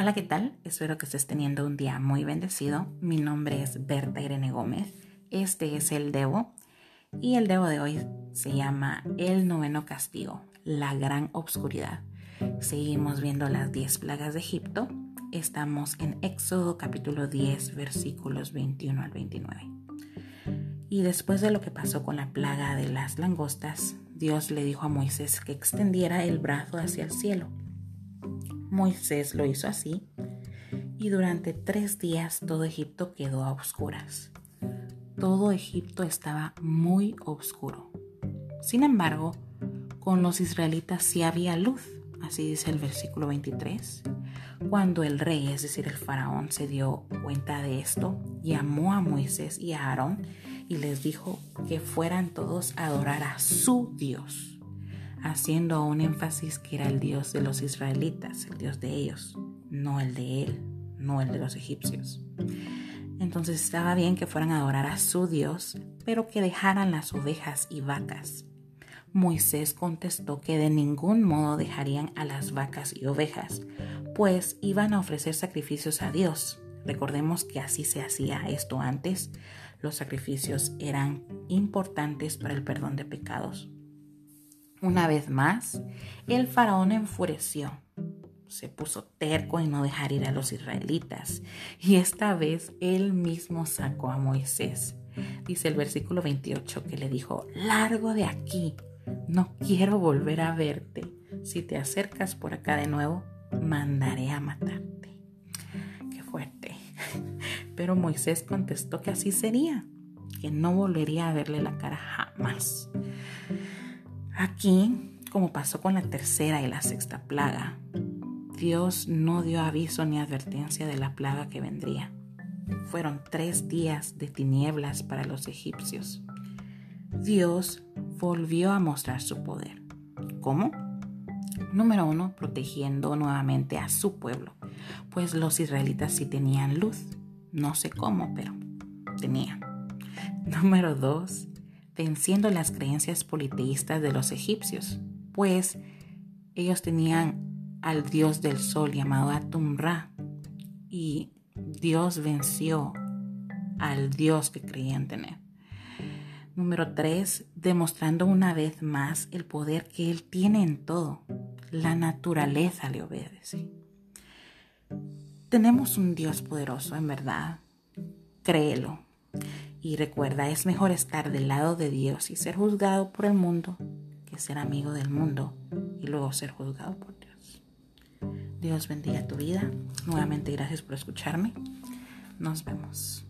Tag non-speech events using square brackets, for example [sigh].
Hola, ¿qué tal? Espero que estés teniendo un día muy bendecido. Mi nombre es Berta Irene Gómez. Este es el Debo y el Debo de hoy se llama El noveno castigo, la gran obscuridad. Seguimos viendo las 10 plagas de Egipto. Estamos en Éxodo capítulo 10 versículos 21 al 29. Y después de lo que pasó con la plaga de las langostas, Dios le dijo a Moisés que extendiera el brazo hacia el cielo Moisés lo hizo así y durante tres días todo Egipto quedó a oscuras. Todo Egipto estaba muy oscuro. Sin embargo, con los israelitas sí había luz, así dice el versículo 23. Cuando el rey, es decir, el faraón, se dio cuenta de esto, llamó a Moisés y a Aarón y les dijo que fueran todos a adorar a su Dios haciendo un énfasis que era el Dios de los israelitas, el Dios de ellos, no el de él, no el de los egipcios. Entonces estaba bien que fueran a adorar a su Dios, pero que dejaran las ovejas y vacas. Moisés contestó que de ningún modo dejarían a las vacas y ovejas, pues iban a ofrecer sacrificios a Dios. Recordemos que así se hacía esto antes. Los sacrificios eran importantes para el perdón de pecados. Una vez más, el faraón enfureció. Se puso terco en no dejar ir a los israelitas. Y esta vez él mismo sacó a Moisés. Dice el versículo 28 que le dijo, largo de aquí, no quiero volver a verte. Si te acercas por acá de nuevo, mandaré a matarte. Qué fuerte. [laughs] Pero Moisés contestó que así sería, que no volvería a verle la cara jamás. Aquí, como pasó con la tercera y la sexta plaga, Dios no dio aviso ni advertencia de la plaga que vendría. Fueron tres días de tinieblas para los egipcios. Dios volvió a mostrar su poder. ¿Cómo? Número uno, protegiendo nuevamente a su pueblo, pues los israelitas sí tenían luz. No sé cómo, pero tenían. Número dos, venciendo las creencias politeístas de los egipcios, pues ellos tenían al dios del sol llamado Atum-Ra y Dios venció al dios que creían tener. Número 3, demostrando una vez más el poder que Él tiene en todo. La naturaleza le obedece. Tenemos un Dios poderoso, en verdad. Créelo. Y recuerda, es mejor estar del lado de Dios y ser juzgado por el mundo que ser amigo del mundo y luego ser juzgado por Dios. Dios bendiga tu vida. Nuevamente gracias por escucharme. Nos vemos.